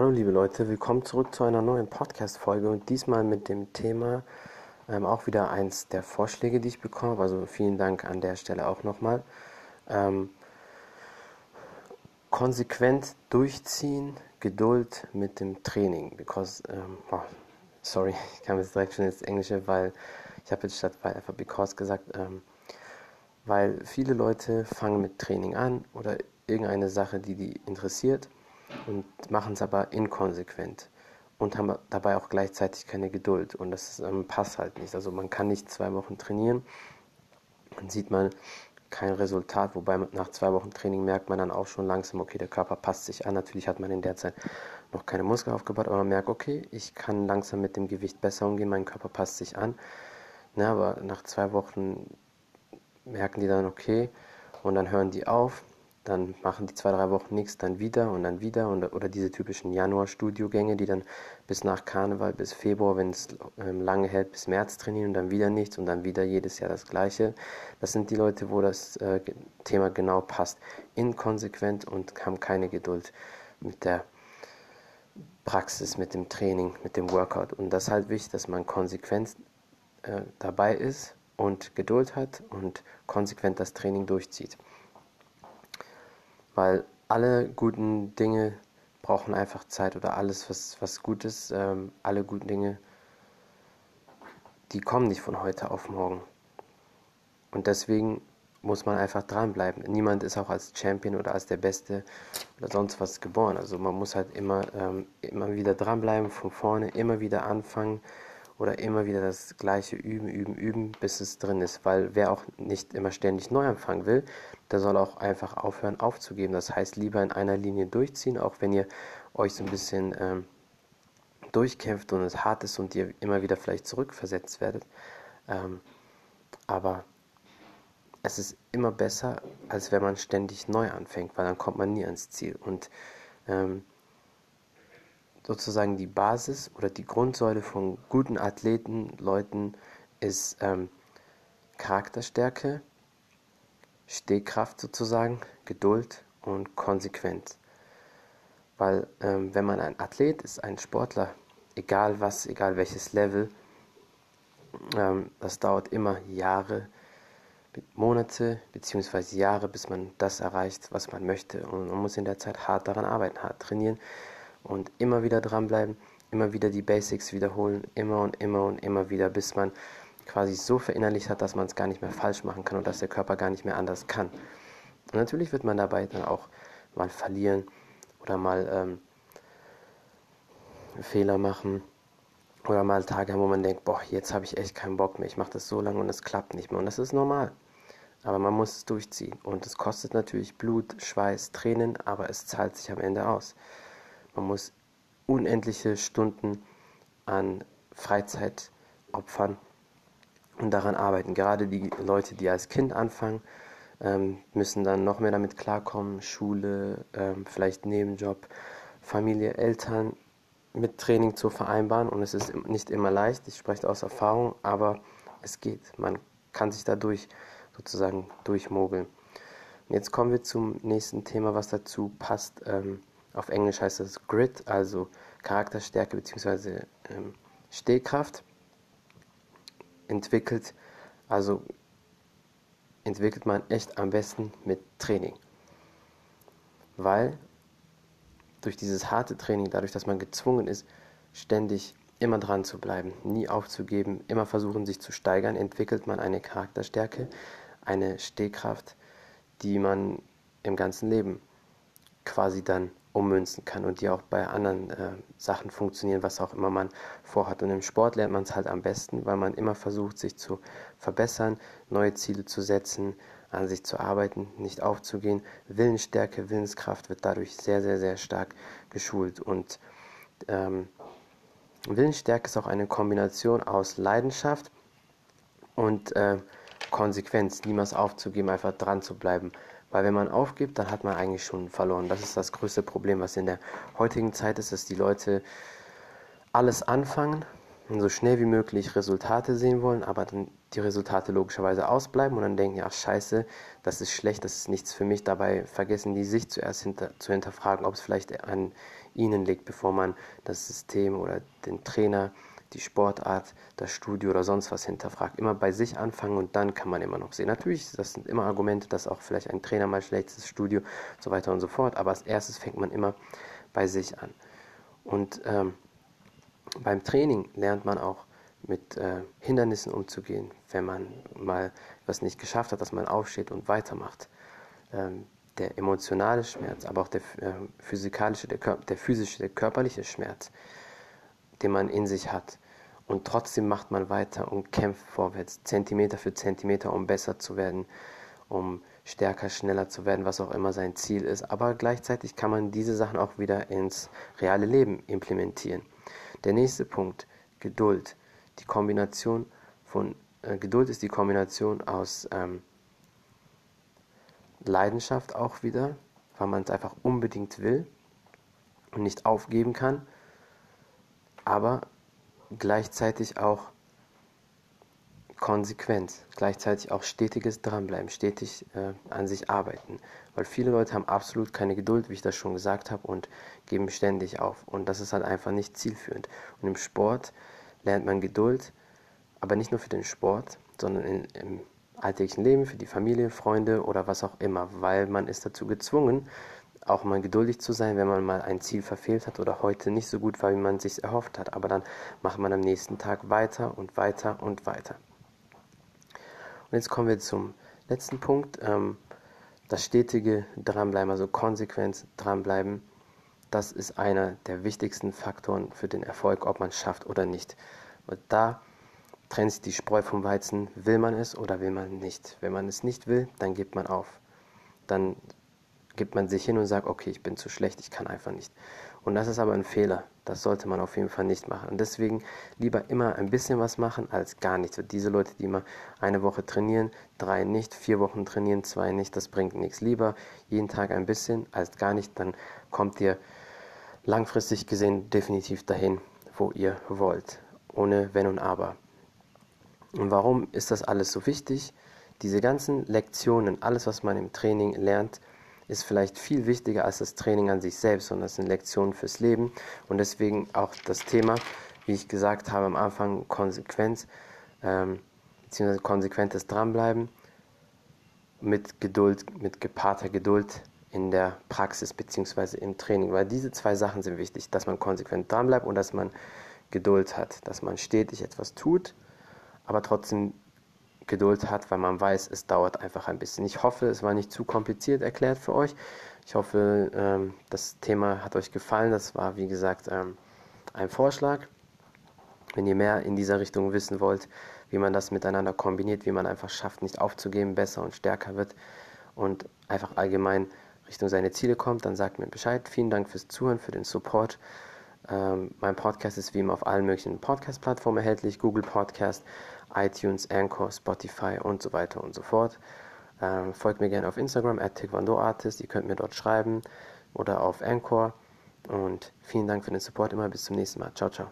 Hallo liebe Leute, willkommen zurück zu einer neuen Podcast-Folge und diesmal mit dem Thema ähm, auch wieder eins der Vorschläge, die ich bekomme. Also vielen Dank an der Stelle auch nochmal. Ähm, konsequent durchziehen, Geduld mit dem Training. Because, ähm, oh, sorry, ich kam jetzt direkt schon ins Englische, weil ich habe jetzt statt weil einfach because gesagt, ähm, weil viele Leute fangen mit Training an oder irgendeine Sache, die die interessiert und machen es aber inkonsequent und haben dabei auch gleichzeitig keine Geduld und das ähm, passt halt nicht. Also man kann nicht zwei Wochen trainieren, dann sieht man kein Resultat, wobei nach zwei Wochen Training merkt man dann auch schon langsam, okay, der Körper passt sich an. Natürlich hat man in der Zeit noch keine Muskeln aufgebaut, aber man merkt, okay, ich kann langsam mit dem Gewicht besser umgehen, mein Körper passt sich an. Na, aber nach zwei Wochen merken die dann, okay, und dann hören die auf, dann machen die zwei, drei Wochen nichts, dann wieder und dann wieder und, oder diese typischen Januar-Studiogänge, die dann bis nach Karneval, bis Februar, wenn es ähm, lange hält, bis März trainieren und dann wieder nichts und dann wieder jedes Jahr das Gleiche. Das sind die Leute, wo das äh, Thema genau passt. Inkonsequent und haben keine Geduld mit der Praxis, mit dem Training, mit dem Workout. Und das ist halt wichtig, dass man konsequent äh, dabei ist und Geduld hat und konsequent das Training durchzieht. Weil alle guten Dinge brauchen einfach Zeit oder alles, was, was gut ist, ähm, alle guten Dinge, die kommen nicht von heute auf morgen. Und deswegen muss man einfach dranbleiben. Niemand ist auch als Champion oder als der Beste oder sonst was geboren. Also man muss halt immer, ähm, immer wieder dranbleiben, von vorne, immer wieder anfangen oder immer wieder das gleiche üben, üben, üben, bis es drin ist. Weil wer auch nicht immer ständig neu anfangen will, der soll auch einfach aufhören aufzugeben. Das heißt, lieber in einer Linie durchziehen, auch wenn ihr euch so ein bisschen ähm, durchkämpft und es hart ist und ihr immer wieder vielleicht zurückversetzt werdet. Ähm, aber es ist immer besser, als wenn man ständig neu anfängt, weil dann kommt man nie ans Ziel. Und ähm, sozusagen die Basis oder die Grundsäule von guten Athleten, Leuten ist ähm, Charakterstärke, Stehkraft sozusagen, Geduld und Konsequenz. Weil ähm, wenn man ein Athlet ist, ein Sportler, egal was, egal welches Level, ähm, das dauert immer Jahre, Monate bzw. Jahre, bis man das erreicht, was man möchte. Und man muss in der Zeit hart daran arbeiten, hart trainieren und immer wieder dranbleiben, immer wieder die Basics wiederholen, immer und immer und immer wieder, bis man quasi so verinnerlicht hat, dass man es gar nicht mehr falsch machen kann und dass der Körper gar nicht mehr anders kann. Und natürlich wird man dabei dann auch mal verlieren oder mal ähm, Fehler machen oder mal Tage haben, wo man denkt, boah, jetzt habe ich echt keinen Bock mehr, ich mache das so lange und es klappt nicht mehr und das ist normal. Aber man muss es durchziehen und es kostet natürlich Blut, Schweiß, Tränen, aber es zahlt sich am Ende aus. Man muss unendliche Stunden an Freizeit opfern und daran arbeiten. Gerade die Leute, die als Kind anfangen, ähm, müssen dann noch mehr damit klarkommen. Schule, ähm, vielleicht Nebenjob, Familie, Eltern mit Training zu vereinbaren. Und es ist nicht immer leicht, ich spreche aus Erfahrung, aber es geht. Man kann sich dadurch sozusagen durchmogeln. Und jetzt kommen wir zum nächsten Thema, was dazu passt. Ähm, auf Englisch heißt das Grit, also Charakterstärke bzw. Ähm, Stehkraft. Entwickelt, also entwickelt man echt am besten mit Training. Weil durch dieses harte Training, dadurch, dass man gezwungen ist, ständig immer dran zu bleiben, nie aufzugeben, immer versuchen, sich zu steigern, entwickelt man eine Charakterstärke, eine Stehkraft, die man im ganzen Leben quasi dann ummünzen kann und die auch bei anderen äh, Sachen funktionieren, was auch immer man vorhat. Und im Sport lernt man es halt am besten, weil man immer versucht, sich zu verbessern, neue Ziele zu setzen, an sich zu arbeiten, nicht aufzugehen. Willensstärke, Willenskraft wird dadurch sehr, sehr, sehr stark geschult. Und ähm, Willensstärke ist auch eine Kombination aus Leidenschaft und äh, Konsequenz, niemals aufzugeben, einfach dran zu bleiben. Weil wenn man aufgibt, dann hat man eigentlich schon verloren. Das ist das größte Problem, was in der heutigen Zeit ist, dass die Leute alles anfangen und so schnell wie möglich Resultate sehen wollen, aber dann die Resultate logischerweise ausbleiben und dann denken, ja, scheiße, das ist schlecht, das ist nichts für mich. Dabei vergessen die sich zuerst hinter, zu hinterfragen, ob es vielleicht an ihnen liegt, bevor man das System oder den Trainer, die Sportart, das Studio oder sonst was hinterfragt. Immer bei sich anfangen und dann kann man immer noch sehen. Natürlich, das sind immer Argumente, dass auch vielleicht ein Trainer mal schlecht ist, Studio, so weiter und so fort. Aber als erstes fängt man immer bei sich an. Und ähm, beim Training lernt man auch mit äh, Hindernissen umzugehen, wenn man mal was nicht geschafft hat, dass man aufsteht und weitermacht. Ähm, der emotionale Schmerz, aber auch der äh, physikalische, der, der physische, der körperliche Schmerz, den man in sich hat. Und trotzdem macht man weiter und kämpft vorwärts, Zentimeter für Zentimeter, um besser zu werden, um stärker, schneller zu werden, was auch immer sein Ziel ist. Aber gleichzeitig kann man diese Sachen auch wieder ins reale Leben implementieren. Der nächste Punkt, Geduld. Die Kombination von äh, Geduld ist die Kombination aus ähm, Leidenschaft auch wieder, weil man es einfach unbedingt will und nicht aufgeben kann, aber gleichzeitig auch Konsequenz, gleichzeitig auch stetiges Dranbleiben, stetig äh, an sich arbeiten. Weil viele Leute haben absolut keine Geduld, wie ich das schon gesagt habe, und geben ständig auf. Und das ist halt einfach nicht zielführend. Und im Sport lernt man Geduld, aber nicht nur für den Sport, sondern in, im alltäglichen Leben, für die Familie, Freunde oder was auch immer, weil man ist dazu gezwungen, auch mal geduldig zu sein, wenn man mal ein Ziel verfehlt hat oder heute nicht so gut war, wie man es sich erhofft hat. Aber dann macht man am nächsten Tag weiter und weiter und weiter. Und jetzt kommen wir zum letzten Punkt. Ähm, das stetige Dranbleiben, also Konsequenz dranbleiben, das ist einer der wichtigsten Faktoren für den Erfolg, ob man es schafft oder nicht. Und da trennt sich die Spreu vom Weizen, will man es oder will man nicht. Wenn man es nicht will, dann gibt man auf. Dann gibt man sich hin und sagt, okay, ich bin zu schlecht, ich kann einfach nicht. Und das ist aber ein Fehler. Das sollte man auf jeden Fall nicht machen. Und deswegen lieber immer ein bisschen was machen als gar nichts. Und diese Leute, die immer eine Woche trainieren, drei nicht, vier Wochen trainieren, zwei nicht, das bringt nichts. Lieber jeden Tag ein bisschen als gar nicht, dann kommt ihr langfristig gesehen definitiv dahin, wo ihr wollt. Ohne Wenn und Aber. Und warum ist das alles so wichtig? Diese ganzen Lektionen, alles, was man im Training lernt, ist vielleicht viel wichtiger als das Training an sich selbst, sondern das sind Lektionen fürs Leben. Und deswegen auch das Thema, wie ich gesagt habe am Anfang, Konsequenz, ähm, beziehungsweise konsequentes Dranbleiben mit Geduld, mit gepaarter Geduld in der Praxis beziehungsweise im Training, weil diese zwei Sachen sind wichtig, dass man konsequent dranbleibt und dass man Geduld hat, dass man stetig etwas tut, aber trotzdem Geduld hat, weil man weiß, es dauert einfach ein bisschen. Ich hoffe, es war nicht zu kompliziert erklärt für euch. Ich hoffe, ähm, das Thema hat euch gefallen. Das war, wie gesagt, ähm, ein Vorschlag. Wenn ihr mehr in dieser Richtung wissen wollt, wie man das miteinander kombiniert, wie man einfach schafft, nicht aufzugeben, besser und stärker wird und einfach allgemein Richtung seine Ziele kommt, dann sagt mir Bescheid. Vielen Dank fürs Zuhören, für den Support. Ähm, mein Podcast ist wie immer auf allen möglichen Podcast-Plattformen erhältlich: Google Podcast, iTunes, Anchor, Spotify und so weiter und so fort. Ähm, folgt mir gerne auf Instagram, at Taekwondo-Artist. Ihr könnt mir dort schreiben oder auf Anchor. Und vielen Dank für den Support immer. Bis zum nächsten Mal. Ciao, ciao.